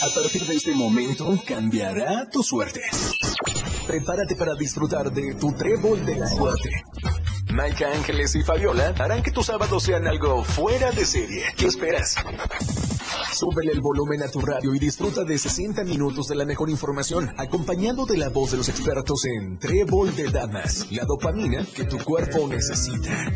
A partir de este momento cambiará tu suerte. Prepárate para disfrutar de tu trébol de la suerte. Mike Ángeles y Fabiola harán que tus sábados sean algo fuera de serie. ¿Qué esperas? Súbele el volumen a tu radio y disfruta de 60 minutos de la mejor información, acompañado de la voz de los expertos en Trébol de Damas, la dopamina que tu cuerpo necesita.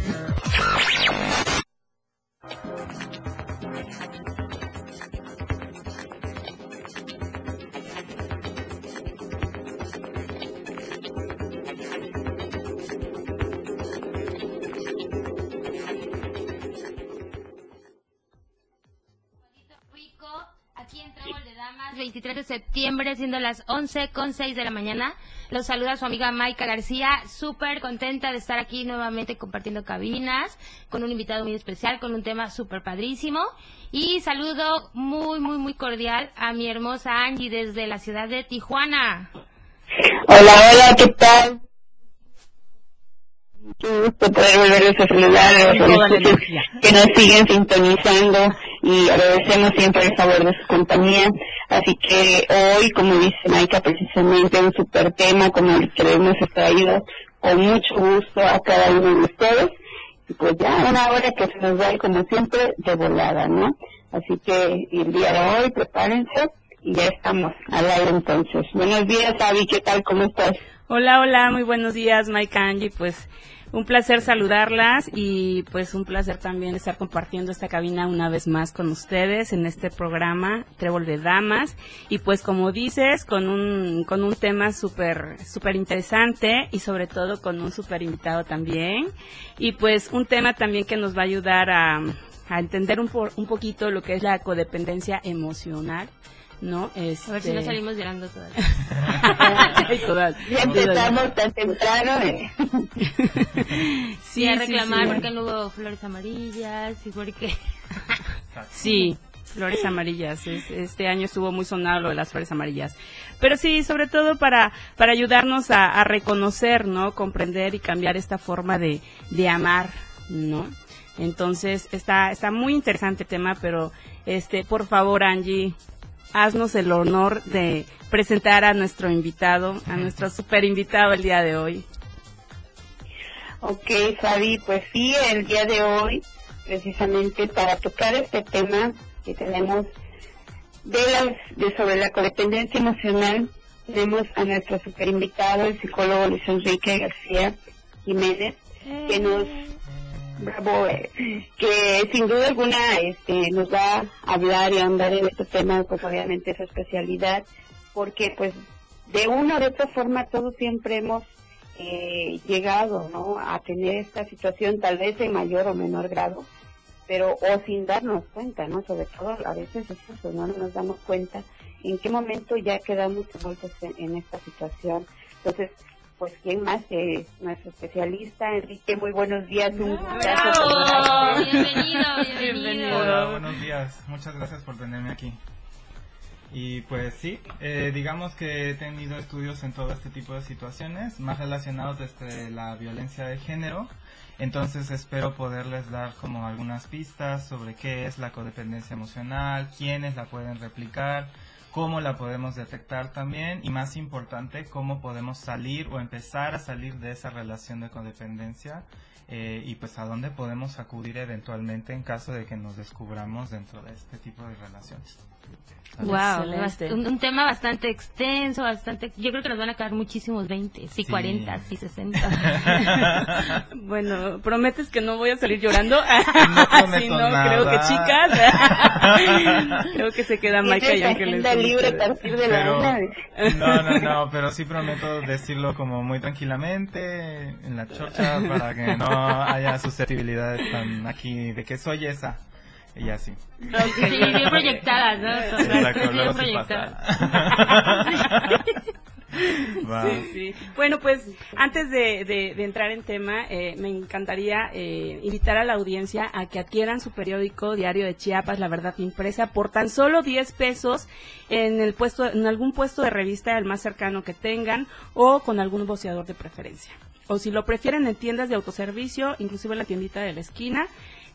Siendo las 11 con 6 de la mañana. Los saluda su amiga Maika García, súper contenta de estar aquí nuevamente compartiendo cabinas, con un invitado muy especial, con un tema súper padrísimo. Y saludo muy, muy, muy cordial a mi hermosa Angie desde la ciudad de Tijuana. Hola, hola, ¿qué tal? Qué gusto poder volverles a saludar a los que nos siguen sintonizando y agradecemos siempre el favor de su compañía. Así que hoy, como dice Maika, precisamente un super tema como el que hemos extraído con mucho gusto a cada uno de ustedes. Y pues ya una hora que se nos va como siempre de volada, ¿no? Así que el día de hoy prepárense y ya estamos al aire entonces. Buenos días, Avi, ¿qué tal? ¿Cómo estás? Hola, hola, muy buenos días, Mike Angie. Pues un placer saludarlas y pues un placer también estar compartiendo esta cabina una vez más con ustedes en este programa Trébol de Damas. Y pues como dices con un con un tema súper súper interesante y sobre todo con un súper invitado también. Y pues un tema también que nos va a ayudar a, a entender un, un poquito lo que es la codependencia emocional ¿no? Este... A ver si no salimos llorando todas. ya empezamos tan temprano. Eh. sí, a reclamar porque no hubo flores amarillas y porque... sí, flores amarillas. Este año estuvo muy sonado lo de las flores amarillas. Pero sí, sobre todo para, para ayudarnos a, a reconocer, ¿no? Comprender y cambiar esta forma de, de amar, ¿no? Entonces, está, está muy interesante el tema, pero este, por favor, Angie, haznos el honor de presentar a nuestro invitado, a nuestro super invitado el día de hoy. Ok, Fabi, pues sí, el día de hoy, precisamente para tocar este tema que tenemos de, las, de sobre la codependencia emocional, tenemos a nuestro super invitado, el psicólogo Luis Enrique García Jiménez, que nos Bravo, eh, que sin duda alguna este, nos va a hablar y andar en este tema, pues obviamente esa especialidad, porque pues de una o de otra forma todos siempre hemos eh, llegado ¿no? a tener esta situación, tal vez en mayor o menor grado, pero o sin darnos cuenta, ¿no? Sobre todo a veces eso, no nos damos cuenta en qué momento ya quedamos envueltos en esta situación. Entonces, pues quién más que nuestro especialista Enrique muy buenos días un bienvenido bienvenido. Hola buenos días. Muchas gracias por tenerme aquí. Y pues sí eh, digamos que he tenido estudios en todo este tipo de situaciones más relacionados desde la violencia de género. Entonces espero poderles dar como algunas pistas sobre qué es la codependencia emocional quiénes la pueden replicar cómo la podemos detectar también y más importante, cómo podemos salir o empezar a salir de esa relación de codependencia eh, y pues a dónde podemos acudir eventualmente en caso de que nos descubramos dentro de este tipo de relaciones. Wow, un, tema bastante extenso, bastante. Yo creo que nos van a caer muchísimos 20, sí, 40, sí 60. bueno, prometes que no voy a salir llorando. No sí, no, creo que chicas. creo que se queda Maika y Ángeles. libre a partir de la No, no, no, pero sí prometo decirlo como muy tranquilamente en la chorcha para que no haya susceptibilidades tan aquí de que soy esa. Y así. Sí, bien proyectadas, ¿no? Exacto, Sí, sí. Bueno, pues antes de, de, entrar en tema, eh, me encantaría eh, invitar a la audiencia a que adquieran su periódico diario de Chiapas, La Verdad Impresa, por tan solo 10 pesos en el puesto, en algún puesto de revista el más cercano que tengan o con algún boceador de preferencia. O si lo prefieren en tiendas de autoservicio, inclusive en la tiendita de la esquina,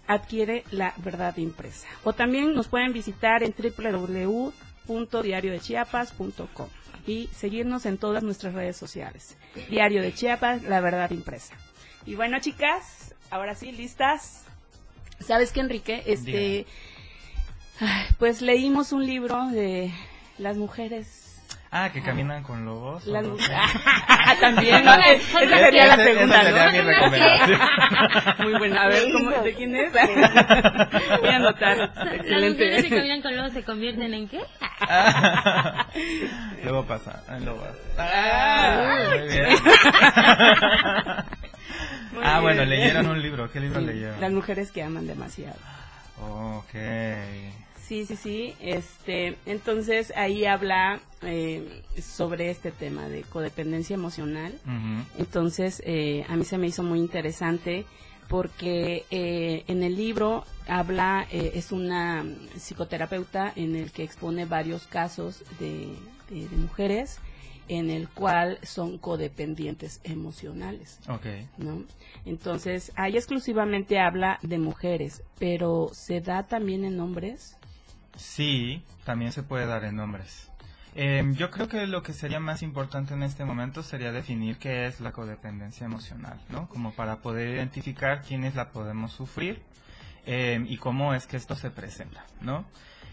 adquiere la verdad impresa. O también nos pueden visitar en www www.diariodechiapas.com y seguirnos en todas nuestras redes sociales. Diario de Chiapas, la verdad impresa. Y bueno, chicas, ahora sí, listas. ¿Sabes qué, Enrique? Este, pues leímos un libro de las mujeres Ah, que caminan con lobos. las mu- También, ¿no? Esa- Esa sería la esa segunda, sería ¿no? mi recomendación. Muy buena. A ver, ¿cómo, ¿de quién es? Voy a anotar. Las mujeres que Excelente. caminan con lobos se convierten en qué? Luego pasa, en lobas. Ah, muy bien. Muy ah, bueno, leyeron un libro. ¿Qué libro Sí, leyeron? Las mujeres que aman demasiado. Ok. Sí, sí, sí. Este, entonces ahí habla eh, sobre este tema de codependencia emocional. Entonces eh, a mí se me hizo muy interesante porque eh, en el libro habla, eh, es una psicoterapeuta en el que expone varios casos de, de- de mujeres en el cual son codependientes emocionales. Ok. ¿no? Entonces, ahí exclusivamente habla de mujeres, pero ¿se da también en hombres? Sí, también se puede dar en hombres. Em, yo creo que lo que sería más importante en este momento sería definir qué es la codependencia emocional, ¿no? Como para poder identificar quiénes la podemos sufrir em, y cómo es que esto se presenta, ¿no?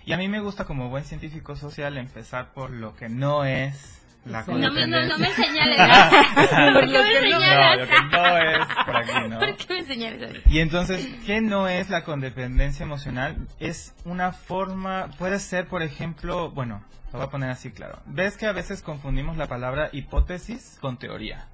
Y a mí me gusta como buen científico social empezar por lo que no es la. No me, no, no me señales. ¿no? ¿Por qué Lo me que no- señalas? no, lo que no es por aquí, ¿no? ¿Por qué me señalas? Y entonces, ¿qué no es la codependencia emocional? Es una forma, puede ser, por ejemplo, bueno, lo voy a poner así claro. ¿Ves que a veces confundimos la palabra hipótesis con teoría?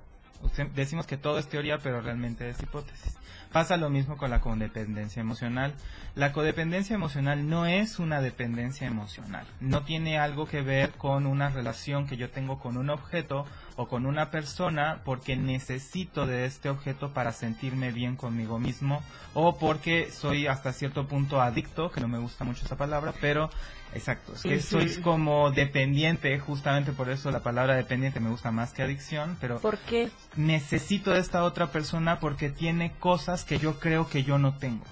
Decimos que todo es teoría, pero realmente es hipótesis. Pasa lo mismo con la codependencia emocional. La codependencia emocional no es una dependencia emocional. No tiene algo que ver con una relación que yo tengo con un objeto o con una persona porque necesito de este objeto para sentirme bien conmigo mismo o porque soy hasta cierto punto adicto, que no me gusta mucho esa palabra, pero exacto, es que Ujú. soy como dependiente, justamente por eso la palabra dependiente me gusta más que adicción, pero ¿Por qué? necesito de esta otra persona porque tiene cosas que yo creo que yo no tengo.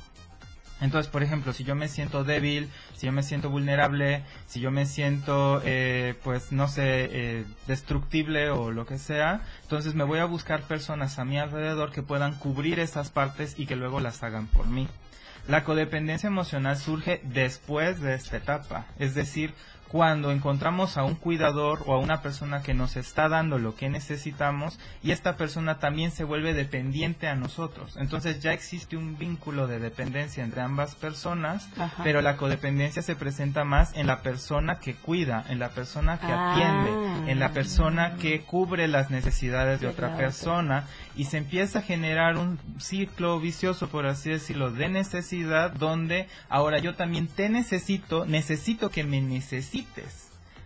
Entonces, por ejemplo, si yo me siento débil, si yo me siento vulnerable, si yo me siento, eh, pues, no sé, eh, destructible o lo que sea, entonces me voy a buscar personas a mi alrededor que puedan cubrir esas partes y que luego las hagan por mí. La codependencia emocional surge después de esta etapa, es decir, cuando encontramos a un cuidador o a una persona que nos está dando lo que necesitamos y esta persona también se vuelve dependiente a nosotros. Entonces ya existe un vínculo de dependencia entre ambas personas, Ajá. pero la codependencia se presenta más en la persona que cuida, en la persona que Ah. atiende, en la persona que cubre las necesidades de otra. persona y se empieza a generar un ciclo vicioso, por así decirlo, de necesidad donde ahora yo también te necesito, necesito que me necesites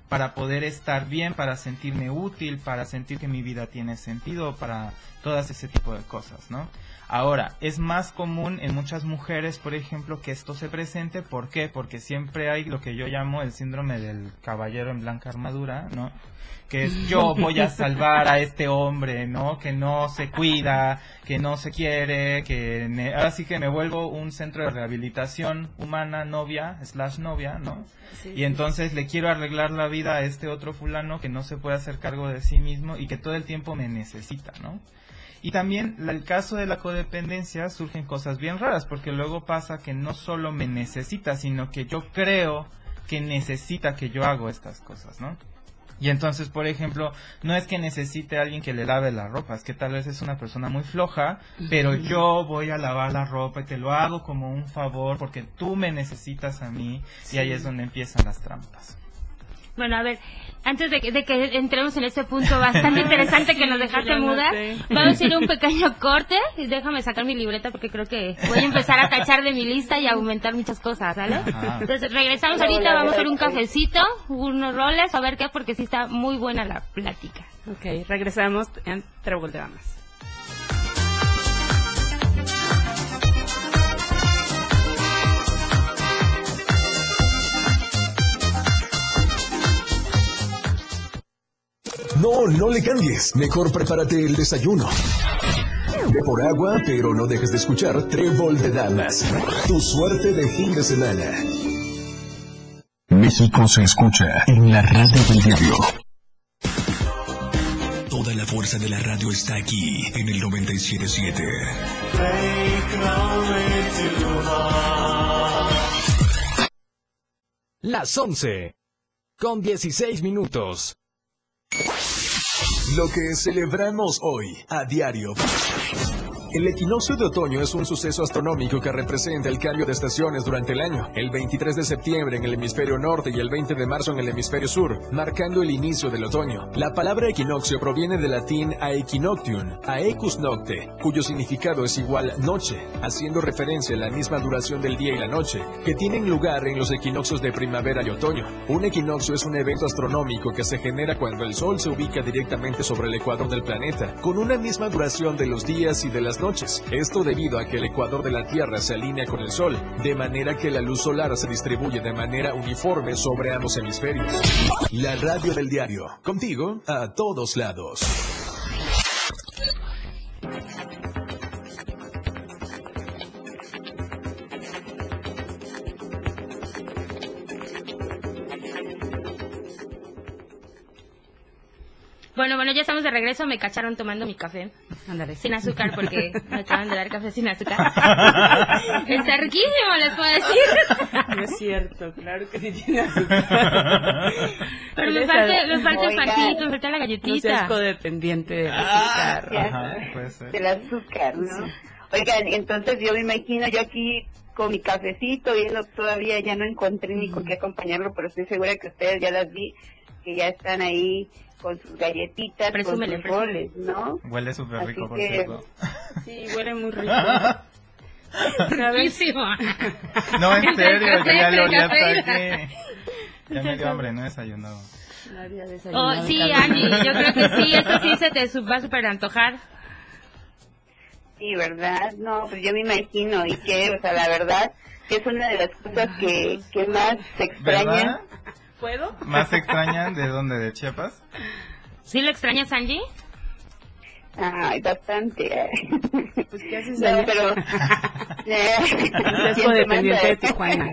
para poder estar bien, para sentirme útil, para sentir que mi vida tiene sentido, para todas ese tipo de cosas, ¿no? Ahora, es más común en muchas mujeres, por ejemplo, que esto se presente. ¿Por qué? Porque siempre hay lo que yo llamo el síndrome del caballero en blanca armadura, ¿no? Que es yo voy a salvar a este hombre, ¿no? Que no se cuida, que no se quiere, que ne- ahora sí que me vuelvo un centro de rehabilitación humana, novia, slash novia, ¿no? Sí, Y entonces le quiero arreglar la vida a este otro fulano que no se puede hacer cargo de sí mismo y que todo el tiempo me necesita, ¿no? Y también el caso de la codependencia surgen cosas bien raras porque luego pasa que no solo me necesita, sino que yo creo que necesita que yo hago estas cosas, ¿no? Y entonces, por ejemplo, no es que necesite a alguien que le lave la ropa, es que tal vez es una persona muy floja, pero yo voy a lavar la ropa y te lo hago como un favor porque tú me necesitas a mí y ahí es donde empiezan las trampas. Bueno, a ver, antes de que, de que entremos en este punto bastante interesante que nos dejaste ya no muda, sé. vamos a ir a un pequeño corte y déjame sacar mi libreta porque creo que voy a empezar a tachar de mi lista y a aumentar muchas cosas, ¿vale? Ajá. Entonces regresamos ahorita, vamos a hacer un cafecito, unos roles, a ver qué, porque sí está muy buena la plática. Ok, regresamos en Trébol de No, no le cambies. Mejor prepárate el desayuno. Ve por agua, pero no dejes de escuchar Trébol de Damas. Tu suerte de fin de semana. México se escucha en la radio del diario. Toda la fuerza de la radio está aquí en el 977. Las 11 con 16 minutos. Lo que celebramos hoy a diario. El equinoccio de otoño es un suceso astronómico que representa el cambio de estaciones durante el año. El 23 de septiembre en el hemisferio norte y el 20 de marzo en el hemisferio sur, marcando el inicio del otoño. La palabra equinoccio proviene del latín aequinoctium, aecus nocte, cuyo significado es igual noche, haciendo referencia a la misma duración del día y la noche, que tienen lugar en los equinoccios de primavera y otoño. Un equinoccio es un evento astronómico que se genera cuando el Sol se ubica directamente sobre el ecuador del planeta, con una misma duración de los días y de las Esto debido a que el ecuador de la Tierra se alinea con el Sol, de manera que la luz solar se distribuye de manera uniforme sobre ambos hemisferios. La radio del diario, contigo a todos lados. Bueno, ya estamos de regreso. Me cacharon tomando mi café. Ándale. Sin azúcar, porque me acaban de dar café sin azúcar. Está riquísimo, les puedo decir. No es cierto, claro que sí tiene azúcar. Pero me falta, me falta el pancito, me falta la No seas galletita. codependiente del azúcar. Ajá, puede ser. del azúcar, ¿no? Oigan, entonces yo me imagino yo aquí con mi cafecito, viendo todavía ya no encontré ni con qué acompañarlo, pero estoy segura que ustedes ya las vi, que ya están ahí con sus galletitas, Presúmele, con sus roles, ¿no? Huele súper rico, por que- cierto. Sí, huele muy rico. ¿Sabes? Riquísimo. No, en serio, yo ya lo el olí hasta aquí. Ya me dio hambre, no he desayunado. No había Oh, desayunado, sí, Carlos. Angie, yo creo que sí, esto sí se te su- va a super antojar. Sí, ¿verdad? No, pues yo me imagino, y que, o sea, la verdad, que es una de las cosas que, que más se extrañan. ¿Verdad? ¿Puedo? ¿Más extrañan de dónde? ¿De Chiapas? ¿Sí lo extrañas, Angie? Ay, bastante. Pues, ¿qué haces No, pero... Es ¿Quién te manda? codependiente de Tijuana.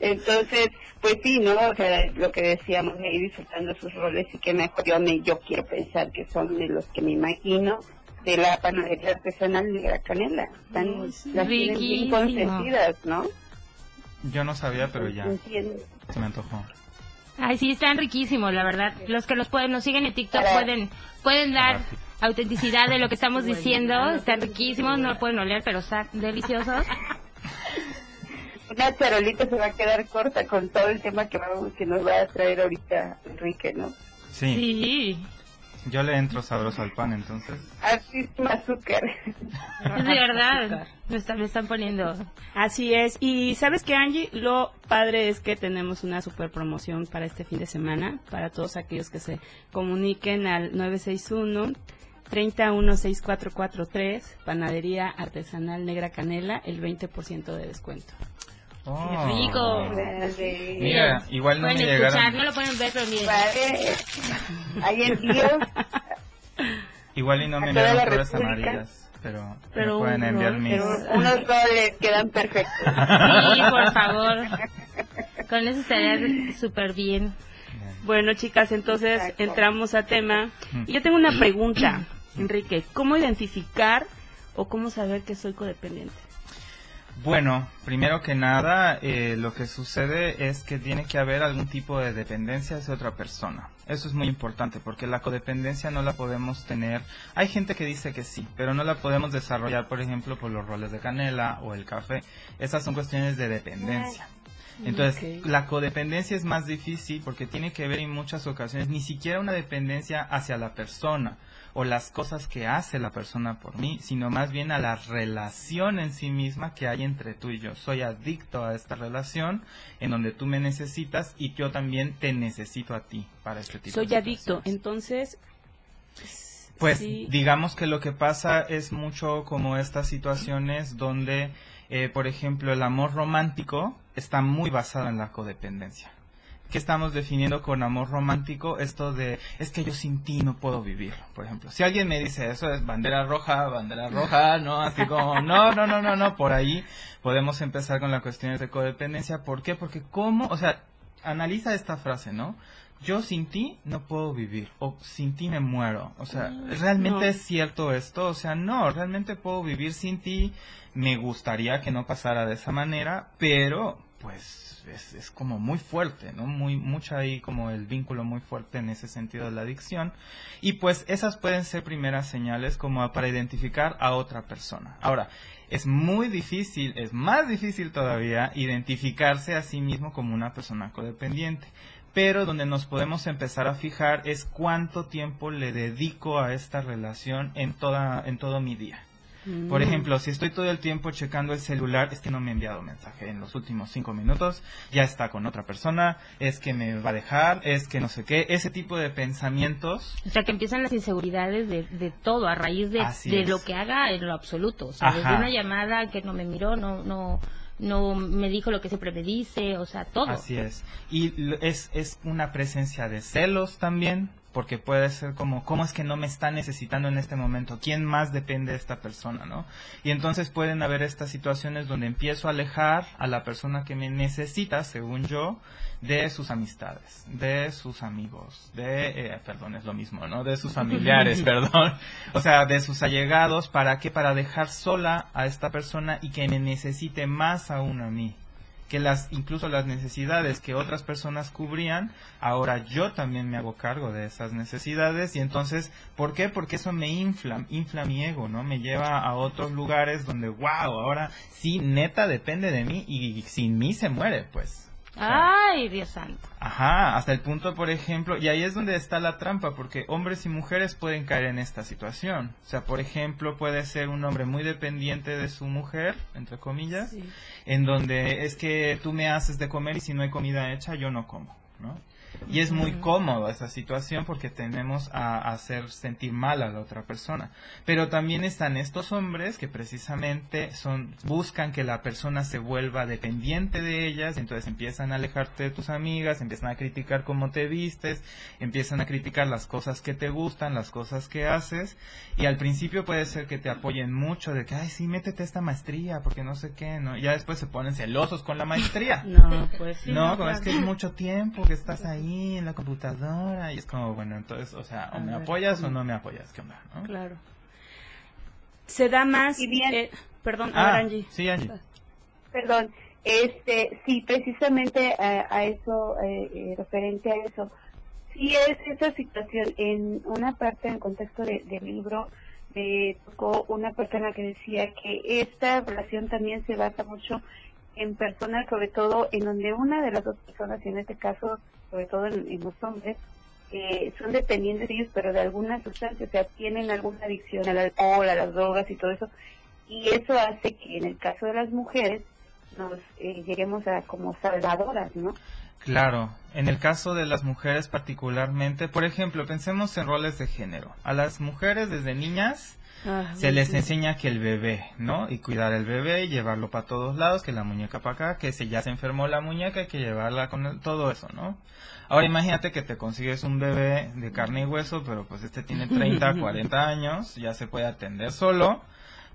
Entonces, pues sí, ¿no? O sea, lo que decíamos, de ir disfrutando sus roles y que mejor yo, me, yo quiero pensar que son de los que me imagino de la panadería artesanal de la canela. Están, las tienen bien Riquísimo. consentidas, ¿no? Yo no sabía, pero ya Entiendo. Se me antojó. Ay, sí, están riquísimos, la verdad. Los que los pueden, nos siguen en TikTok pueden, pueden dar autenticidad de lo que estamos diciendo. Están riquísimos, no lo pueden oler, pero están deliciosos. Una charolita se va a quedar corta con todo el tema que, vamos, que nos va a traer ahorita Enrique, ¿no? Sí, Sí, yo le entro sabroso al pan, entonces. Azúcar. es de verdad. Me están, me están poniendo. Así es. Y sabes que Angie, lo padre es que tenemos una super promoción para este fin de semana, para todos aquellos que se comuniquen al 961 316443, Panadería Artesanal Negra Canela, el 20% de descuento. Oh. rico! Mira, igual no me pueden escuchar, llegaron. no lo pueden ver, pero miren. Vale. Hay envíos. Igual y no me la flores amarillas, pero, Pero me pueden enviar rol, mis... Pero unos roles quedan perfectos. Sí, por favor. Con eso estaría súper bien. Bueno, chicas, entonces Exacto. entramos a tema. Y yo tengo una pregunta, Enrique. ¿Cómo identificar o cómo saber que soy codependiente? Bueno, primero que nada, eh, lo que sucede es que tiene que haber algún tipo de dependencia hacia otra persona. Eso es muy importante porque la codependencia no la podemos tener. Hay gente que dice que sí, pero no la podemos desarrollar, por ejemplo, por los roles de canela o el café. Esas son cuestiones de dependencia. Entonces, la codependencia es más difícil porque tiene que ver en muchas ocasiones ni siquiera una dependencia hacia la persona o las cosas que hace la persona por mí, sino más bien a la relación en sí misma que hay entre tú y yo. Soy adicto a esta relación en donde tú me necesitas y yo también te necesito a ti para este tipo Soy de adicto, entonces... Pues sí, digamos que lo que pasa es mucho como estas situaciones donde, eh, por ejemplo, el amor romántico está muy basado en la codependencia. ¿Qué estamos definiendo con amor romántico? Esto de, es que yo sin ti no puedo vivir, por ejemplo. Si alguien me dice eso es bandera roja, bandera roja, ¿no? Así como, no, no, no, no, no, por ahí podemos empezar con las cuestiones de codependencia. ¿Por qué? Porque cómo, o sea, analiza esta frase, ¿no? Yo sin ti no puedo vivir o sin ti me muero. O sea, ¿realmente no. es cierto esto? O sea, no, realmente puedo vivir sin ti. Me gustaría que no pasara de esa manera, pero pues es, como muy fuerte, ¿no? Muy, mucho ahí como el vínculo muy fuerte en ese sentido de la adicción. Y pues esas pueden ser primeras señales como para identificar a otra persona. Ahora, es muy difícil, es más difícil todavía identificarse a sí mismo como una persona codependiente. Pero donde nos podemos empezar a fijar es cuánto tiempo le dedico a esta relación en toda en todo mi día. Por ejemplo, si estoy todo el tiempo checando el celular, es que no me ha enviado mensaje en los últimos cinco minutos, ya está con otra persona, es que me va a dejar, es que no sé qué, ese tipo de pensamientos. O sea, que empiezan las inseguridades de, de todo, a raíz de, de lo que haga en lo absoluto. O sea, Ajá. desde una llamada que no me miró, no, no, no me dijo lo que siempre me dice, o sea, todo. Así es. Y es, es una presencia de celos también, porque puede ser como, ¿cómo es que no me está necesitando en este momento? ¿Quién más depende de esta persona, no? Y entonces pueden haber estas situaciones donde empiezo a alejar a la persona que me necesita, según yo, de sus amistades, de sus amigos, de, eh, perdón, es lo mismo, ¿no? De sus familiares, perdón. O sea, de sus allegados, ¿para qué? Para dejar sola a esta persona y que me necesite más aún a mí que las incluso las necesidades que otras personas cubrían, ahora yo también me hago cargo de esas necesidades y entonces, ¿por qué? Porque eso me infla, infla mi ego, ¿no? Me lleva a otros lugares donde, wow, ahora sí, neta depende de mí y sin mí se muere, pues. Ay, Dios santo. Ajá, hasta el punto, por ejemplo, y ahí es donde está la trampa, porque hombres y mujeres pueden caer en esta situación. O sea, por ejemplo, puede ser un hombre muy dependiente de su mujer, entre comillas, en donde es que tú me haces de comer y si no hay comida hecha, yo no como, ¿no? Y es muy cómodo esa situación porque tenemos a, hacer sentir mal a la otra persona. Pero también están estos hombres que precisamente son buscan que la persona se vuelva dependiente de ellas, entonces empiezan a alejarte de tus amigas, empiezan a criticar cómo te vistes, empiezan a criticar las cosas que te gustan, las cosas que haces, y al principio puede ser que te apoyen mucho de que, ay, sí, métete a esta maestría, porque no sé qué, ¿no? Y ya después se ponen celosos con la maestría. No, pues sí. No, claro. es que es mucho tiempo que estás ahí en la computadora y es como, bueno, entonces, o sea, o A me ver, apoyas o no me apoyas, ¿qué onda? no? Claro. Se da más. Y bien. eh, perdón, a ver, Ah, Angie. sí, Angie. Perdón, este, sí, precisamente a, a eso, eh, eh, referente a eso, sí es esa situación. En una parte, en el contexto de- del libro, me tocó una persona que decía que esta relación también se basa mucho en personas, sobre todo en donde una de las dos personas, y en este caso, sobre todo en, los hombres, eh, son dependientes de ellos, pero de alguna sustancia, o sea, tienen alguna adicción al alcohol, a las drogas y todo eso, y eso hace que en el caso de las mujeres nos eh, lleguemos a como salvadoras, ¿no? Claro, en el caso de las mujeres particularmente, por ejemplo, pensemos en roles de género. A las mujeres desde niñas Ah, se les enseña que el bebé, ¿no? Y cuidar el bebé y llevarlo para todos lados, que la muñeca para acá, que si ya se enfermó la muñeca hay que llevarla con el- todo eso, ¿no? Ahora imagínate que te consigues un bebé de carne y hueso, pero pues este tiene 30, 40 años, ya se puede atender solo,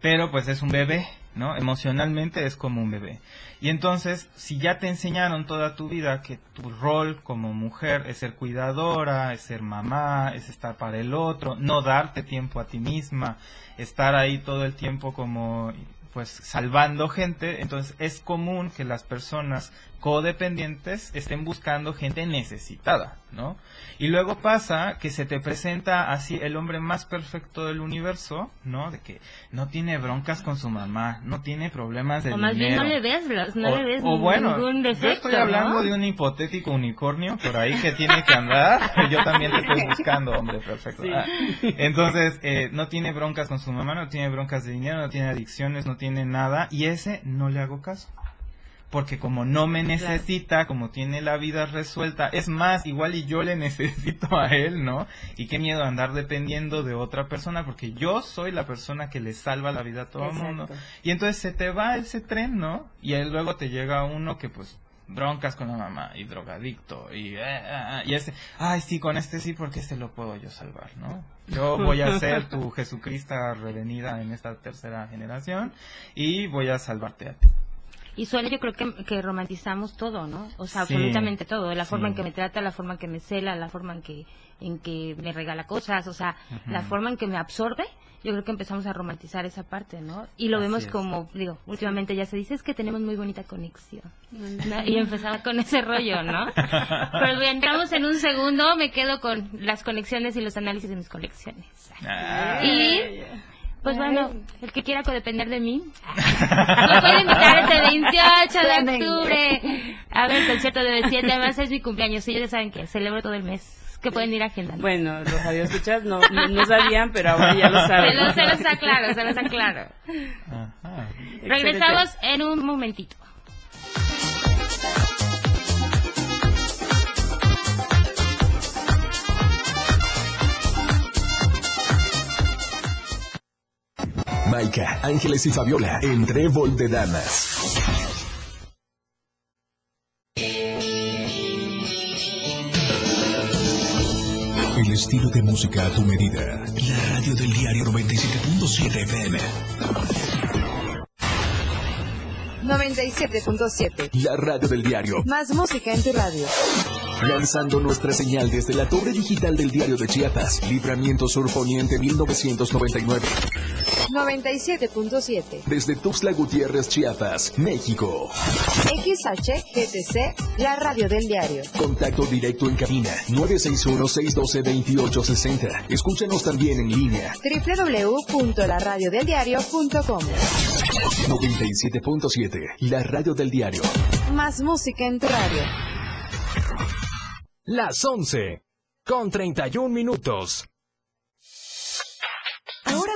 pero pues es un bebé, ¿no? Emocionalmente es como un bebé. Y entonces, si ya te enseñaron toda tu vida que tu rol como mujer es ser cuidadora, es ser mamá, es estar para el otro, no darte tiempo a ti misma, estar ahí todo el tiempo como pues salvando gente, entonces es común que las personas codependientes estén buscando gente necesitada, ¿no? Y luego pasa que se te presenta así el hombre más perfecto del universo, ¿no? De que no tiene broncas con su mamá, no tiene problemas de O más bien dinero. no le ves, no o, le ves o bueno, ningún yo defecto, estoy hablando ¿no? de un hipotético unicornio por ahí que tiene que andar. yo también te estoy buscando, hombre, perfecto. Sí. Ah, entonces, eh, no tiene broncas con su mamá, no tiene broncas de dinero, no tiene adicciones, no tiene nada. Y ese no le hago caso. Porque como no me necesita, como tiene la vida resuelta, es más, igual y yo le necesito a él, ¿no? Y qué miedo andar dependiendo de otra persona, porque yo soy la persona que le salva la vida a todo el mundo. Y entonces se te va ese tren, ¿no? Y ahí luego te llega uno que pues broncas con la mamá y drogadicto y, eh, eh, y ese, ay sí, con este sí porque este lo puedo yo salvar, ¿no? Yo voy a ser tu Jesucristo revenida en esta tercera generación y voy a salvarte a ti. Y suele yo creo que, que romantizamos todo, ¿no? O sea, Sí, absolutamente todo. La forma sí. en que me trata, la forma en que me cela, la forma en que, en que me regala cosas, o sea, la forma en que me absorbe. Yo creo que empezamos a romantizar esa parte, ¿no? Y lo Así vemos es. como, digo, últimamente ya se dice es que tenemos muy bonita conexión. ¿no? Y empezaba con ese rollo, ¿no? Pero bien, entramos en un segundo, me quedo con las conexiones y los análisis de mis colecciones. Ah. Y, pues bueno, el que quiera codepender de mí, me puede invitar este 28 de octubre a ver el concierto de B7. Además es mi cumpleaños y ya saben que celebro todo el mes. Que pueden ir agendando. Bueno, los radioescuchas no, no, no sabían, pero ahora ya lo se saben. los, se los aclaro, se los aclaro. Ajá. Regresamos en un momentito. Maika, Ángeles y Fabiola en Trébol de Damas. El estilo de música a tu medida. La radio del diario 97.7 FM. 97.7. La radio del diario. Más música en tu radio. Lanzando nuestra señal desde la torre digital del diario de Chiapas. Libramiento Sur Poniente 1999. 97.7. Desde Tuxtla Gutiérrez, Chiapas, México. XHGTC, la radio del diario. Contacto directo en cabina 961-612-2860. Escúchanos también en línea www.laradiodeldiario.com. 97.7. La radio del diario. Más música en tu radio. Las 11. Con 31 minutos.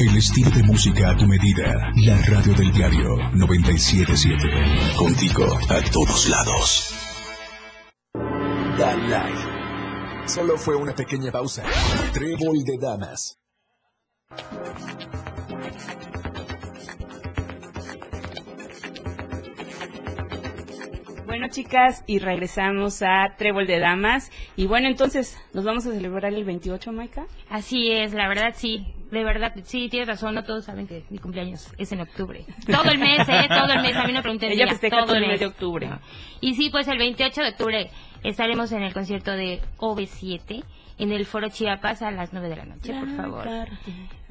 El estilo de música a tu medida. La radio del diario 977. Contigo a todos lados. Live. Solo fue una pequeña pausa. Trébol de damas. Bueno, chicas, y regresamos a Trébol de Damas. Y bueno, entonces, ¿nos vamos a celebrar el 28, Maika? Así es, la verdad sí. De verdad, sí, tienes razón, no todos saben que mi cumpleaños es en octubre. Todo el mes, ¿eh? Todo el mes, a mí no pregunté el Ella día, festeja todo el mes de octubre. No. Y sí, pues el 28 de octubre estaremos en el concierto de OV7 en el Foro Chiapas a las 9 de la noche, por favor.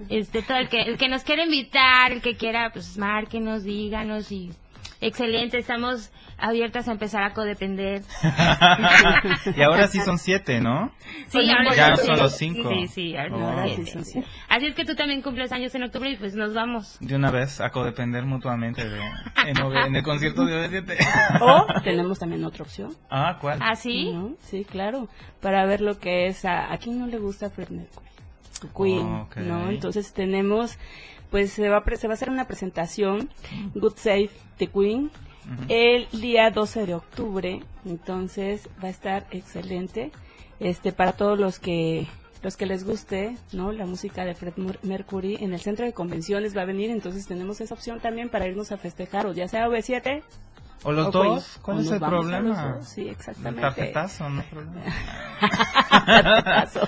Este, todo el que, el que nos quiera invitar, el que quiera, pues márquenos, díganos y excelente, estamos abiertas a empezar a codepender. y ahora sí son siete, ¿no? Sí, ahora Ya sí. son los cinco. Sí, sí, ahora Oh. son Sí, siete. son siete. Así es que tú también cumples años en octubre y pues nos vamos. De una vez a codepender mutuamente de, en, OV en el concierto de OV7. O tenemos también otra opción. ah, ¿cuál? ¿Ah, sí? ¿no? Sí, claro. Para ver lo que es. A, ¿a quién no le gusta Fred Mercury? Queen, Ok. ¿no? Entonces tenemos. Pues se va, a pre- se va a hacer una presentación, Good Save the Queen, el día 12 de octubre. Entonces va a estar excelente. Este, para todos los que los que les guste, ¿no? La música de Fred Mer- Mercury en el centro de convenciones va a venir, entonces tenemos esa opción también para irnos a festejar, o ya sea V7 ¿O los o dos? Queen. ¿Cuál es el problema? Sí, El exactamente. tarjetazo, no problema. Tarjetazo.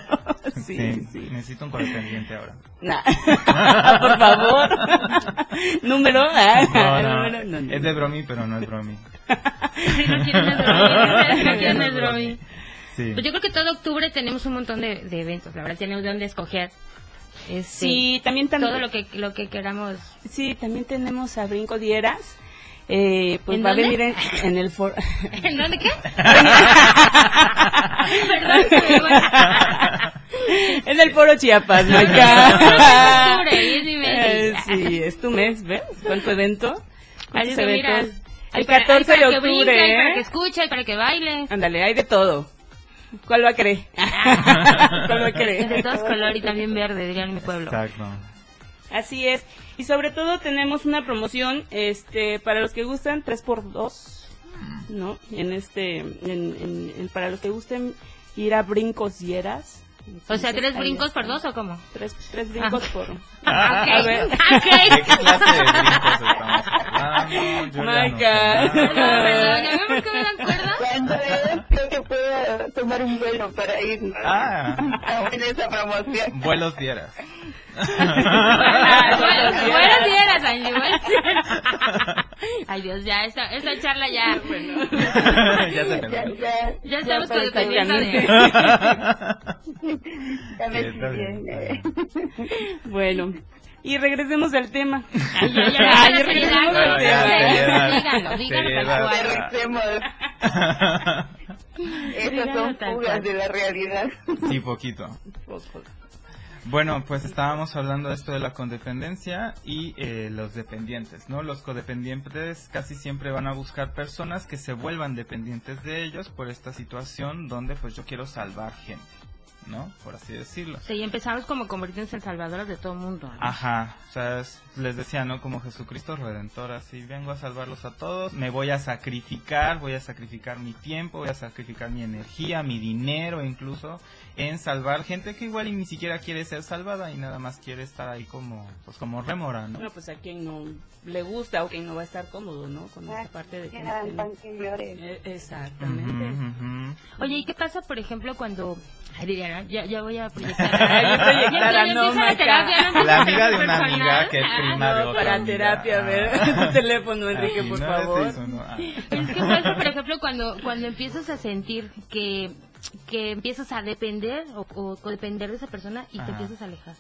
sí, Sí, sí. necesito un codependiente ahora. Nah. Por favor. Número. ah, No, no, número, no, no. es de bromi, pero no es bromi. No quieren el bromi, no quieren el bromi. Sí. Pues yo creo que todo octubre tenemos un montón de, de eventos, la verdad, tenemos de dónde escoger. Este, Sí, también, también. todo lo que lo que queramos. Sí, también tenemos a Brinco Dieras. Eh, pues ¿En va dónde? a venir en, en el foro. ¿En dónde qué? Perdón, se me fue. en el foro Chiapas, Octubre, es mi mes. Eh, sí, es tu mes, ¿ves? Con tu evento. ¿Cuántos eventos? El para- hay 14 de para que brinque, hay octubre, para que ¿eh? escuche, hay para que baile. Ándale, hay de todo. ¿Cuál va a querer? ¿Cuál va a querer? De todos color y también verde, dirían en mi pueblo. Exacto. Así es. Y sobre todo tenemos una promoción este para los que gustan 3x2, ¿no? En este en, en- en- para los que gusten ir a Brincos y Eras. O sea, ¿tres brincos por dos o cómo? Tres, tres brincos por... Ah, A ver. ok. ¿De qué clase de brincos estamos hablando? Yo ya no Maca. sé No, nada. perdón, ¿ya ven por qué me dan cuerda? Creo que puedo tomar un vuelo para ir Ah. a ver esa promoción. Vuelos dieras. Buenas buenas días, Angie. Ay, Dios, ya, esta, esta charla ya. ya te Ya, tengo. ya, Ya estamos Ya, con el pendiente de... ya me Sí, está bien, bien. Bueno, y regresemos al tema. Ay, ya, ya, Ay, regresemos al tema. Díganlo. Regresemos. Esas son fugas de la realidad. Sí, poquito. Bueno, pues estábamos hablando de esto de la codependencia y eh, los dependientes, ¿no? Los codependientes casi siempre van a buscar personas que se vuelvan dependientes de ellos por esta situación donde pues yo quiero salvar gente, ¿no? Por así decirlo. Sí, y empezamos como convirtiéndose en salvadores de todo el mundo. ¿no? Ajá, o sea, es- les decía, ¿no? Como Jesucristo Redentor, así vengo a salvarlos a todos, me voy a sacrificar, voy a sacrificar mi tiempo, voy a sacrificar mi energía, mi dinero incluso, en salvar gente que igual y ni siquiera quiere ser salvada y nada más quiere estar ahí como, pues como rémora, ¿no? No, pues a quien no le gusta o quien no va a estar cómodo, ¿no? Con esta parte de que... Que no hagan tiene- pan que llore. Eh, Exactamente. Ujú, ujú. Oye, ¿y qué pasa, por ejemplo, cuando... Ay, Liliana, ya, ya voy a proyectar. Ay, yo proyectara, Ya, ya no, Maca. terapia, no empieza La de amiga que es Ah, prima de No, otra para amiga. terapia, a ver, Ah. tu teléfono, Enrique, Ay, por no, favor. es eso, no, ah. Es que pasa, por ejemplo, cuando, cuando empiezas a sentir que, que empiezas a depender o, o codepender de esa persona y te Ajá. empiezas a alejar.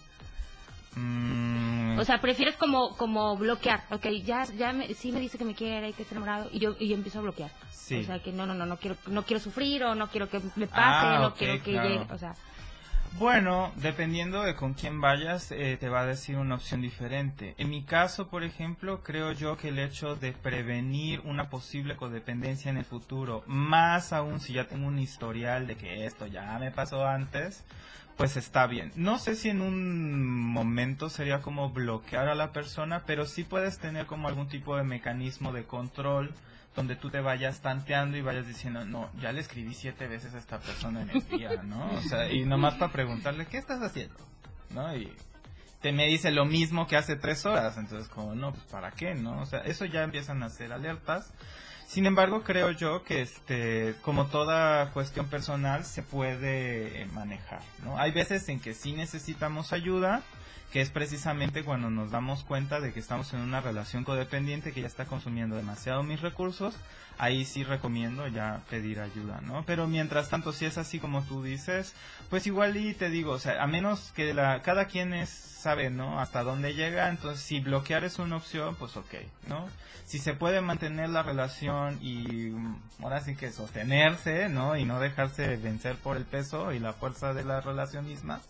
Mm, O sea, prefieres como como bloquear. Ok, ya ya me, sí me dice que me quiere y que está enamorado y yo y yo empiezo a bloquear. Sí. O sea, que no, no, no, no quiero no quiero sufrir o no quiero que me pase, Ah, no ok, quiero que claro. llegue, o sea, Bueno, dependiendo de con quién vayas, eh, te va a decir una opción diferente. En mi caso, por ejemplo, creo yo que el hecho de prevenir una posible codependencia en el futuro, más aún si ya tengo un historial de que esto ya me pasó antes, pues está bien. No sé si en un momento sería como bloquear a la persona, pero sí puedes tener como algún tipo de mecanismo de control donde tú te vayas tanteando y vayas diciendo, no, ya le escribí siete veces a esta persona en el día, ¿no? O sea, y nomás para preguntarle, ¿qué estás haciendo? ¿No? Y te me dice lo mismo que hace tres horas, entonces como, no, pues para qué, ¿no? O sea, eso ya empiezan a ser alertas. Sin embargo, creo yo que este, como toda cuestión personal, se puede manejar, ¿no? Hay veces en que sí necesitamos ayuda, que es precisamente cuando nos damos cuenta de que estamos en una relación codependiente que ya está consumiendo demasiado mis recursos, ahí sí recomiendo ya pedir ayuda, ¿no? Pero mientras tanto, si es así como tú dices, pues igual y te digo, o sea, a menos que la, cada quien es, sabe, ¿no? Hasta dónde llega, entonces si bloquear es una opción, pues ok, ¿no? Si se puede mantener la relación y mm, ahora sí que sostenerse, ¿no? Y no dejarse vencer por el peso y la fuerza de la relación misma,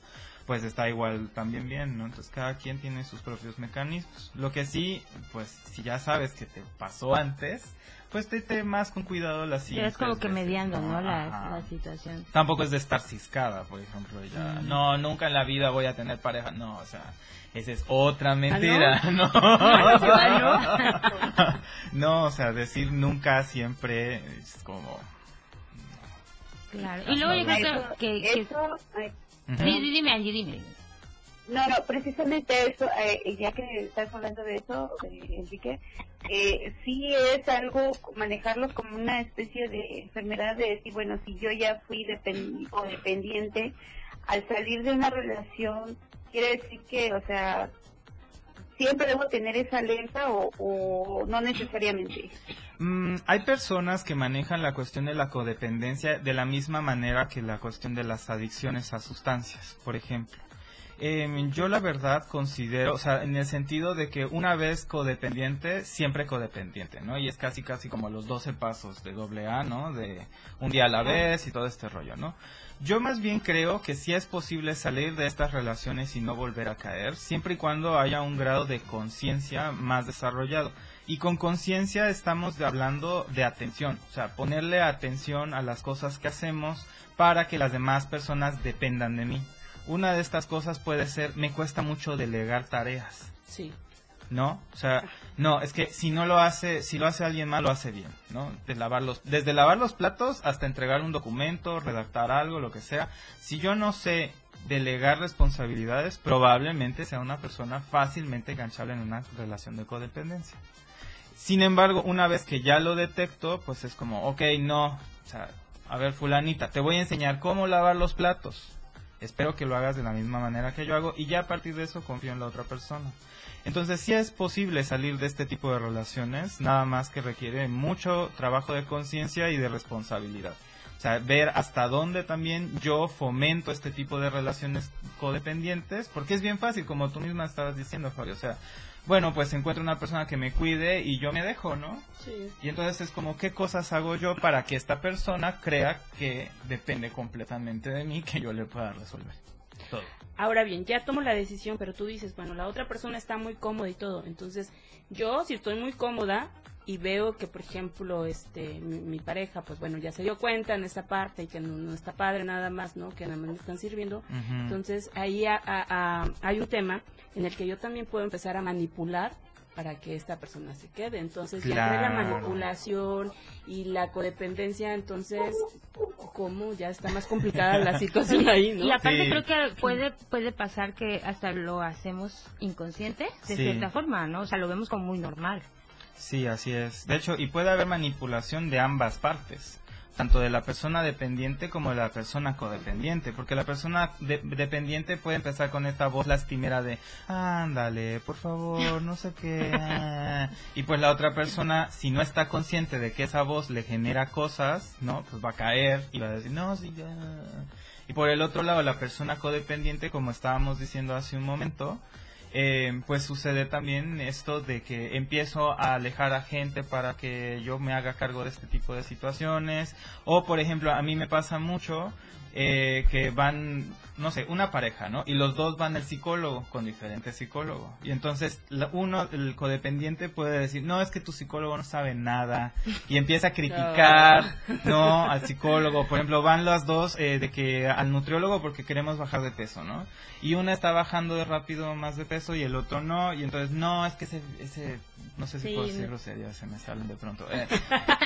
pues está igual también bien, ¿no? Entonces cada quien tiene sus propios mecanismos. Lo que sí, pues si ya sabes que te pasó antes, pues te más con cuidado la es siguiente. como que mediando, ¿no? La, situación. Tampoco es de estar ciscada, por ejemplo, ya. Mm. No, nunca en la vida voy a tener pareja. No, o sea, esa es otra mentira. no? ¿Ah, no, o sea, decir nunca siempre es como... Claro. Y luego yo creo que, que, que- Eso, di- dime, Angie, dime. No, no, precisamente eso, eh, ya que estás hablando de eso, eh, Enrique, eh, sí es algo, manejarlo como una especie de enfermedad de decir, bueno, si yo ya fui depen- o dependiente, al salir de una relación, quiere decir que, o sea, siempre debo tener esa alerta o, o no necesariamente. Mm, hay personas que manejan la cuestión de la codependencia de la misma manera que la cuestión de las adicciones a sustancias, por ejemplo. Em, yo la verdad considero, o sea, en el sentido de que una vez codependiente, siempre codependiente, ¿no? Y es casi, casi como los 12 pasos de doble A, ¿no? De un día a la vez y todo este rollo, ¿no? Yo más bien creo que sí es posible salir de estas relaciones y no volver a caer, siempre y cuando haya un grado de conciencia más desarrollado. Y con conciencia estamos hablando de atención, o sea, ponerle atención a las cosas que hacemos para que las demás personas dependan de mí. Una de estas cosas puede ser, me cuesta mucho delegar tareas. Sí. ¿No? O sea, no, es que si no lo hace, si lo hace alguien más, lo hace bien, ¿no? De lavar los, desde lavar los platos hasta entregar un documento, redactar algo, lo que sea. Si yo no sé delegar responsabilidades, probablemente sea una persona fácilmente enganchable en una relación de codependencia. Sin embargo, una vez que ya lo detecto, pues es como, ok, no, o sea, a ver, fulanita, te voy a enseñar cómo lavar los platos. Espero que lo hagas de la misma manera que yo hago y ya a partir de eso confío en la otra persona. Entonces sí es posible salir de este tipo de relaciones, nada más que requiere mucho trabajo de conciencia y de responsabilidad. O sea, ver hasta dónde también yo fomento este tipo de relaciones codependientes, porque es bien fácil, como tú misma estabas diciendo, Fabio. O sea, bueno, pues encuentro una persona que me cuide y yo me dejo, ¿no? Sí. Y entonces es como, ¿qué cosas hago yo para que esta persona crea que depende completamente de mí, que yo le pueda resolver todo? Ahora bien, ya tomo la decisión, pero tú dices, bueno, la otra persona está muy cómoda y todo. Entonces, yo, si estoy muy cómoda y veo que, por ejemplo, este, mi, mi pareja, pues bueno, ya se dio cuenta en esta parte y que no, no está padre nada más, ¿no? Que nada más me están sirviendo. Entonces, ahí a- a- a- hay un tema en el que yo también puedo empezar a manipular para que esta persona se quede. Entonces, ya entre la Claro. manipulación y la codependencia, entonces, ¿cómo? Ya está más complicada la situación ahí, ¿no? Y aparte Sí. creo que puede puede pasar que hasta lo hacemos inconsciente de Sí. cierta forma, ¿no? O sea, lo vemos como muy normal. Sí, así es. De hecho, y puede haber manipulación de ambas partes, tanto de la persona dependiente como de la persona codependiente, porque la persona de- dependiente puede empezar con esta voz lastimera de, ándale, por favor, no sé qué. ah". Y pues la otra persona, si no está consciente de que esa voz le genera cosas, ¿no? Pues va a caer y va a decir, no, sí, ya. Y por el otro lado, la persona codependiente, como estábamos diciendo hace un momento, eh, pues sucede también esto de que empiezo a alejar a gente para que yo me haga cargo de este tipo de situaciones. O, por ejemplo, a mí me pasa mucho eh, que van, no sé, una pareja, ¿no? Y los dos van al psicólogo con diferentes psicólogos. Y entonces la- uno, el codependiente puede decir, no, es que tu psicólogo no sabe nada. Y empieza a criticar, ¿no? Al psicólogo. Por ejemplo, van las dos eh, de que al nutriólogo porque queremos bajar de peso, ¿no? Y una está bajando de rápido más de peso y el otro no. Y entonces, no, es que ese, ese no sé si Sí, puedo decir no. groserías, se me salen de pronto. Eh,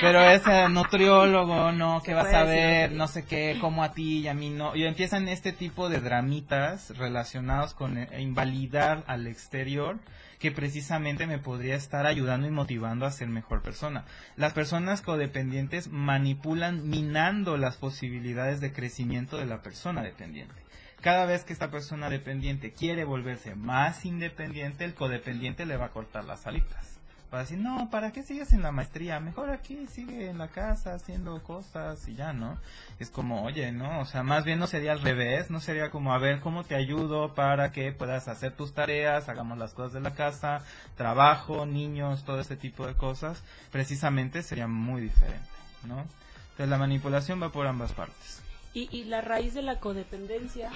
pero ese nutriólogo, no, vas puede a ver, groserías. no sé qué, como a ti y a mí no. Y empiezan este tipo de dramitas relacionados con eh, invalidar al exterior que precisamente me podría estar ayudando y motivando a ser mejor persona. Las personas codependientes manipulan minando las posibilidades de crecimiento de la persona dependiente. Cada vez que esta persona dependiente quiere volverse más independiente, el codependiente le va a cortar las alitas. Va a decir, no, ¿para qué sigues en la maestría? Mejor aquí sigue en la casa haciendo cosas y ya, ¿no? Es como, oye, ¿no? O sea, más bien no sería al revés, no sería como, a ver, ¿cómo te ayudo para que puedas hacer tus tareas, hagamos las cosas de la casa, trabajo, niños, todo este tipo de cosas? Precisamente sería muy diferente, ¿no? Entonces la manipulación va por ambas partes. Y, y la raíz de la codependencia,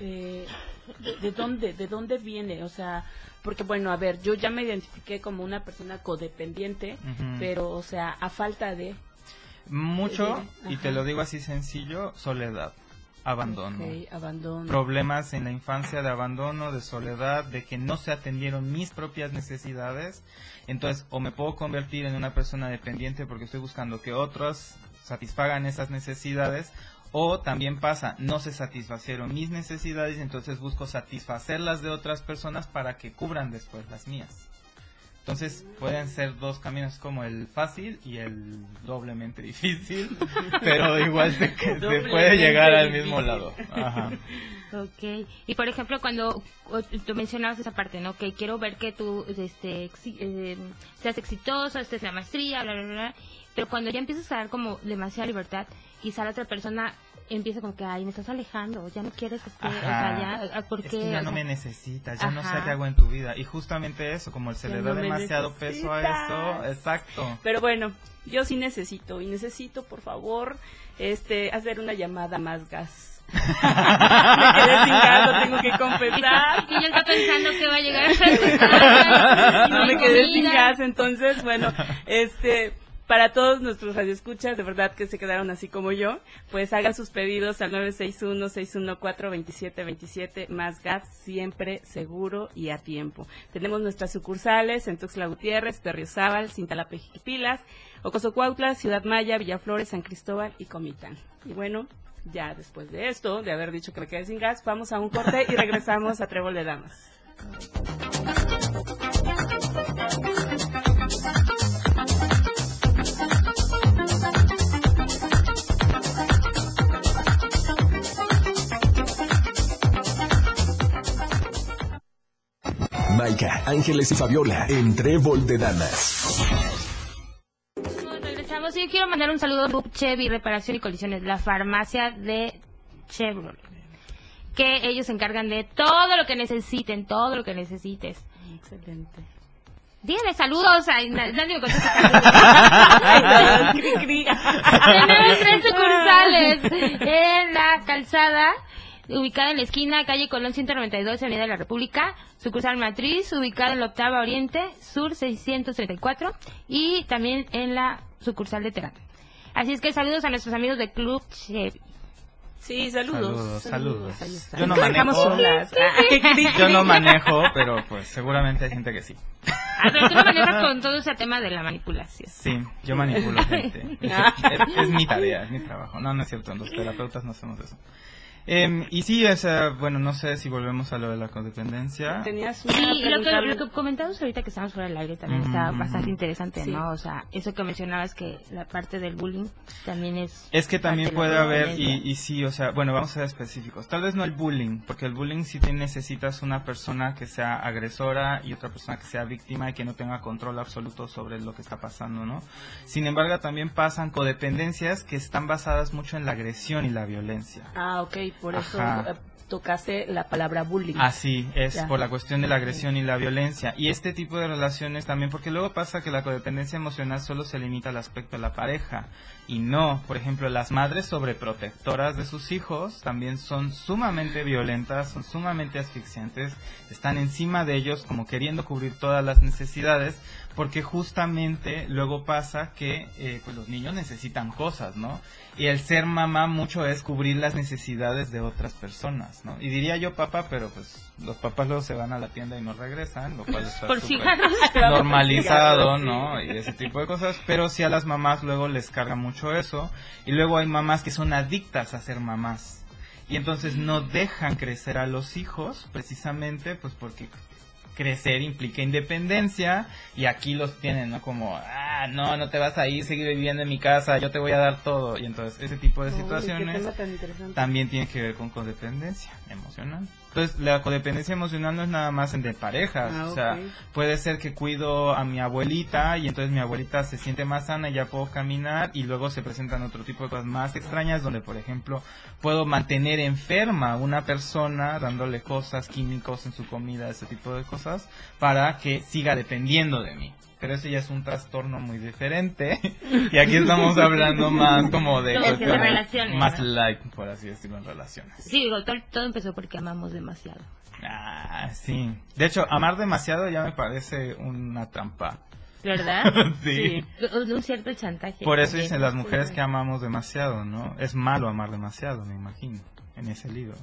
eh, de, de dónde de dónde viene o sea porque bueno a ver yo ya me identifiqué como una persona codependiente pero o sea a falta de Mucho, y te lo digo así sencillo, soledad, abandono. Ok, abandono Problemas en la infancia de abandono, de soledad, de que no se atendieron mis propias necesidades. Entonces, o me puedo convertir en una persona dependiente porque estoy buscando que otros satisfagan esas necesidades, o también pasa, no se satisfacieron mis necesidades, entonces busco satisfacer las de otras personas para que cubran después las mías. Entonces pueden ser dos caminos como el fácil y el doblemente difícil, pero igual se, que se puede llegar al mismo difícil. lado. Ajá. Ok. Y por ejemplo, cuando tú mencionabas esa parte, ¿no? Que quiero ver que tú este, eh, seas exitoso, estés en la maestría, bla, bla, bla. Pero cuando ya empiezas a dar como demasiada libertad, quizá la otra persona empieza como que, ay, me estás alejando, ya no quieres que esté, o sea, ya, ah, ¿por Es que ya O no sea, me necesitas, ya no sé qué hago en tu vida. Y justamente eso, como se Ya le da no demasiado peso a eso, exacto. Pero bueno, yo sí necesito, y necesito, por favor, este, hacer una llamada más gas. me quedé sin gas, lo tengo que confesar. Y yo estaba pensando que va a llegar a no me quedé sin gas, entonces, bueno, este, para todos nuestros radioescuchas, de verdad que se quedaron así como yo, pues hagan sus pedidos al 961-614-2727, más gas, siempre seguro y a tiempo. Tenemos nuestras sucursales en Tuxtla Gutiérrez, Berriozábal, Cintalapa-Pilas, Ocosocuautla, Ciudad Maya, Villaflores, San Cristóbal y Comitán. Y bueno, ya después de esto, de haber dicho que me quedé sin gas, vamos a un corte y regresamos a Trébol de Damas. Maika, Ángeles y Fabiola en Trébol de Damas. Regresamos y quiero mandar un saludo a Group Chevy Reparación y Colisiones, la farmacia de Chevrolet. Que ellos se encargan de todo lo que necesiten, todo lo que necesites. Excelente. Díganle saludos, na- nadie me contesta. Tenemos tres sucursales en la calzada, ubicada en la esquina, calle Colón 192, Avenida de la República. Sucursal Matriz, ubicada en la Octava Oriente, Sur 634. Y también en la sucursal de Terán. Así es que saludos a nuestros amigos de Club Chevy. Sí, saludos. Saludos, saludos. Yo no manejo. Yo no pero pues seguramente hay gente que sí. Ah, pero tú lo manejas con todo ese tema de la manipulación. Sí, yo manipulo gente. Es, es- es mi tarea, es mi trabajo. No, no es cierto, los terapeutas no hacemos eso. Em, y sí, o sea, bueno, no sé si volvemos a lo de la codependencia. Tenías una Sí, lo que, lo que comentamos ahorita que estamos fuera del aire también está bastante interesante, Sí. ¿no? O sea, eso que mencionabas que la parte del bullying también es... Es que también puede haber, y, y sí, o sea, bueno, vamos a ser específicos. Tal vez no el bullying, porque el bullying sí te necesitas una persona que sea agresora y otra persona que sea víctima y que no tenga control absoluto sobre lo que está pasando, ¿no? Sin embargo, también pasan codependencias que están basadas mucho en la agresión y la violencia. Ah, ok, por eso Ajá. eh, tocaste la palabra bullying. Así es, Ya. por la cuestión de la agresión y la violencia. Y este tipo de relaciones también, porque luego pasa que la codependencia emocional solo se limita al aspecto de la pareja. Y no, por ejemplo, las madres sobreprotectoras de sus hijos también son sumamente violentas, son sumamente asfixiantes, están encima de ellos como queriendo cubrir todas las necesidades, porque justamente luego pasa que eh, pues los niños necesitan cosas, ¿no? Y el ser mamá mucho es cubrir las necesidades de otras personas, ¿no? Y diría yo papá, pero pues los papás luego se van a la tienda y no regresan, lo cual está Por normalizado. ¿no? Y ese tipo de cosas, pero sí a las mamás luego les carga mucho eso. Y luego hay mamás que son adictas a ser mamás. Y entonces no dejan crecer a los hijos, precisamente pues porque crecer implica independencia y aquí los tienen, ¿no? Como, ah, no, no te vas a ir, seguir viviendo en mi casa, yo te voy a dar todo. Y entonces ese tipo de situaciones también tiene que ver con codependencia emocional. Entonces, la codependencia emocional no es nada más entre parejas. Ah, o sea, puede ser que cuido a mi abuelita y entonces mi abuelita se siente más sana y ya puedo caminar y luego se presentan otro tipo de cosas más extrañas donde, por ejemplo, puedo mantener enferma a una persona dándole cosas, químicos en su comida, ese tipo de cosas, para que siga dependiendo de mí. Pero eso ya es un trastorno muy diferente. y aquí estamos hablando más como de relaciones, más ¿no? light, por así decirlo, en relaciones. Sí, digo, todo, todo empezó porque amamos demasiado. Ah, sí. De hecho, amar demasiado ya me parece una trampa. ¿Verdad? sí. Un, un cierto chantaje. Por eso dicen las mujeres que amamos demasiado, ¿no? Es malo amar demasiado, me imagino, en ese libro.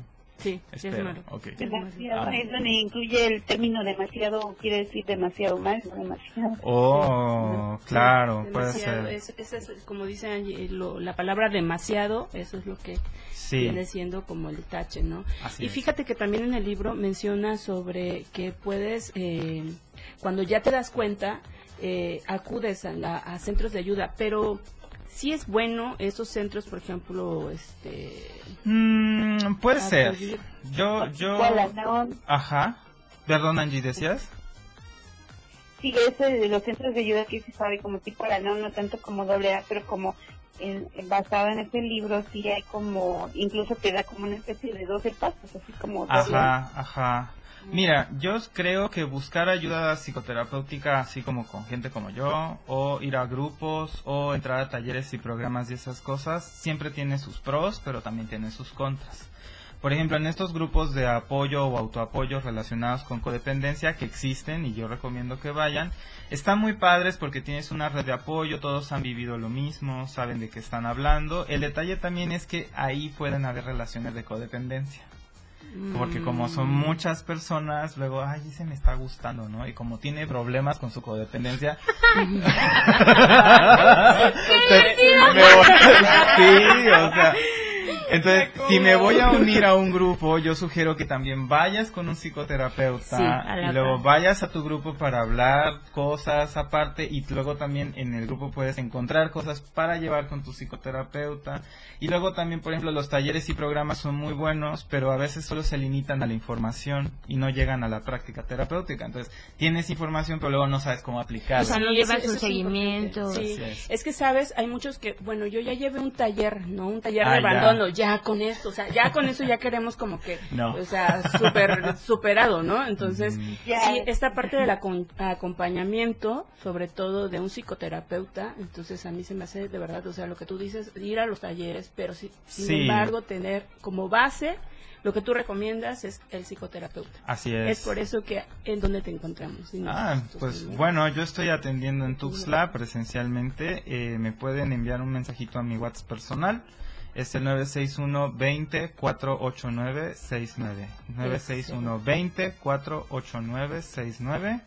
Sí, sí es Espero. malo. Ok. Demasiado, Ah. es donde incluye el término demasiado, quiere decir demasiado más, no demasiado. Oh, claro, puede Demasiado, ser. es- esa es, como dice Angie, eh, lo- la palabra demasiado, eso es lo que Sí. viene siendo como el tache, ¿no? Así y es. fíjate que también en el libro menciona sobre que puedes, eh, cuando ya te das cuenta, eh, acudes a, la- a centros de ayuda, pero sí es bueno esos centros, por ejemplo, este... Mm, puede ser. Yo, yo. Ajá. Perdón, Angie, ¿decías? sí, ese de los centros de ayuda que se sabe como tipo la no, no tanto como doble A, pero como en, en- basado en ese libro, sí hay como, incluso te da como una especie de 12 pasos, así como. Ajá, ajá. Mira, yo creo que buscar ayuda psicoterapéutica, así como con gente como yo, o ir a grupos, o entrar a talleres y programas y esas cosas, siempre tiene sus pros, pero también tiene sus contras. Por ejemplo, en estos grupos de apoyo o autoapoyo relacionados con codependencia que existen, y yo recomiendo que vayan, están muy padres porque tienes una red de apoyo, todos han vivido lo mismo, saben de qué están hablando. El detalle también es que ahí pueden haber relaciones de codependencia. Porque como son muchas personas, luego, ay, se me está gustando, ¿no? Y como tiene problemas con su codependencia. te- me sí, o sea. Entonces, si me voy a unir a un grupo, yo sugiero que también vayas con un psicoterapeuta Sí, y luego vayas a tu grupo para hablar cosas aparte y luego también en el grupo puedes encontrar cosas para llevar con tu psicoterapeuta y luego también por ejemplo los talleres y programas son muy buenos pero a veces solo se limitan a la información y no llegan a la práctica terapéutica entonces tienes información pero luego no sabes cómo aplicarla O sea, no llevas un seguimiento. Sí. Es. Es que sabes, hay muchos que, bueno, yo ya llevé un taller, ¿no? Un taller Ah, de ya. abandono, ya. Con esto, o sea, ya con eso ya queremos como que, No. o sea, super, superado, ¿no? Entonces, Mm. Ya. sí, esta parte del acon- acompañamiento, sobre todo de un psicoterapeuta, entonces a mí se me hace de verdad, o sea, lo que tú dices, ir a los talleres, pero sí, sin Sí. embargo, tener como base, lo que tú recomiendas es el psicoterapeuta. así es Es por eso que en donde te encontramos. Ah, pues bueno, yo estoy atendiendo en Tuxtla presencialmente. Eh, me pueden enviar un mensajito a mi WhatsApp personal. Es el 961-20-489-69. 961-20-489-69.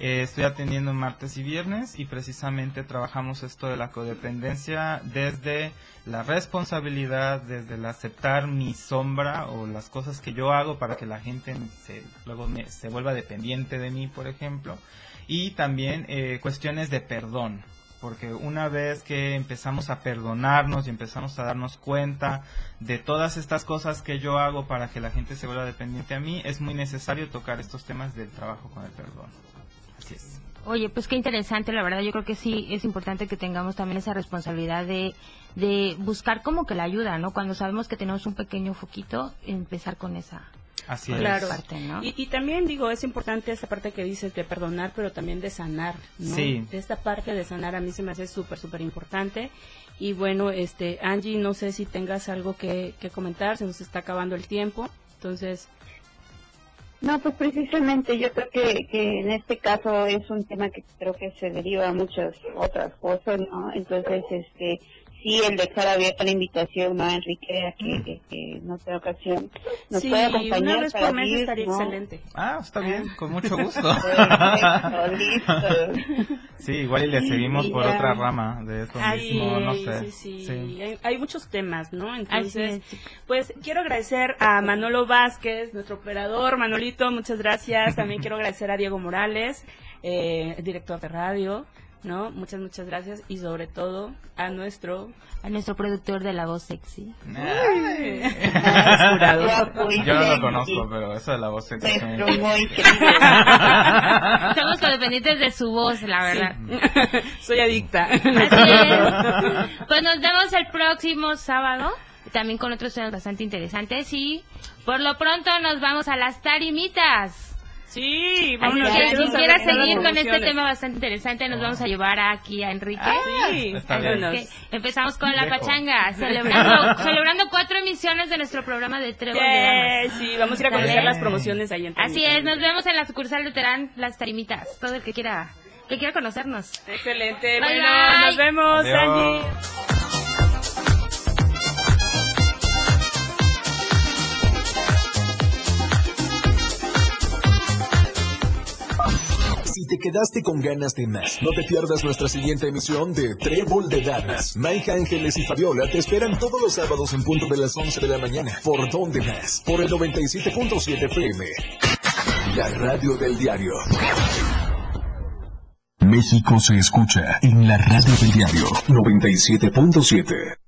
Eh, estoy atendiendo martes y viernes y precisamente trabajamos esto de la codependencia desde la responsabilidad, desde el aceptar mi sombra o las cosas que yo hago para que la gente se, luego me- se vuelva dependiente de mí, por ejemplo. Y también eh, cuestiones de perdón, porque una vez que empezamos a perdonarnos y empezamos a darnos cuenta de todas estas cosas que yo hago para que la gente se vuelva dependiente a mí, es muy necesario tocar estos temas del trabajo con el perdón. Así es. Oye, pues qué interesante, la verdad. Yo creo que sí es importante que tengamos también esa responsabilidad de, de buscar como que la ayuda, ¿no? Cuando sabemos que tenemos un pequeño foquito, empezar con esa. Así Claro. es. parte, ¿no? Y, y también digo, es importante esa parte que dices de perdonar, pero también de sanar, ¿no? Sí. Esta parte de sanar a mí se me hace súper, súper importante. Y bueno, este, Angie, no sé si tengas algo que, que comentar, se nos está acabando el tiempo. Entonces, No, pues precisamente yo creo que, que en este caso es un tema que creo que se deriva a muchas otras cosas, ¿no? Entonces, este, sí, el dejar abierta la invitación, ¿no? Enrique, a que, que, que en otra ocasión nos sí, pueda acompañar una vez para por mes estaría ¿no? excelente. Ah, está bien, con mucho gusto. Perfecto, listo. sí, igual y le seguimos por otra rama de esto Ay, mismo, no sé. sí, sí. Hay, hay muchos temas, ¿no? Entonces, pues quiero agradecer a Manolo Vázquez, nuestro operador. Manolito, muchas gracias. También quiero agradecer a Diego Morales, eh, director de radio, ¿no? Muchas, muchas gracias. Y sobre todo a nuestro A nuestro productor de la voz sexy. Ay. Yo no lo conozco, pero eso de la voz sexy. Somos codependientes de su voz, la verdad. Soy adicta. Así es. Pues nos vemos el próximo sábado, también con otros temas bastante interesantes y por lo pronto nos vamos a las tarimitas. Sí, que quiero quien saber quiera seguir con este tema bastante interesante, nos vamos a llevar aquí a Enrique. Sí, Está bien. que empezamos con la pachanga, celebrando, celebrando cuatro emisiones de nuestro programa de Trébol de Yeah, Damas. sí, vamos a ir a conocer las promociones ahí en Así es, nos vemos en la sucursal de Terán, las tarimitas. Todo el que quiera, que quiera conocernos. Excelente. Bye, bueno, bye. nos vemos, Adiós. Angie. Si te quedaste con ganas de más, no te pierdas nuestra siguiente emisión de Trébol de Damas. Mike Ángeles y Fabiola te esperan todos los sábados en punto de las 11 de la mañana. ¿Por dónde más? Por el 97.7 FM. La radio del diario. México se escucha en la radio del diario 97.7.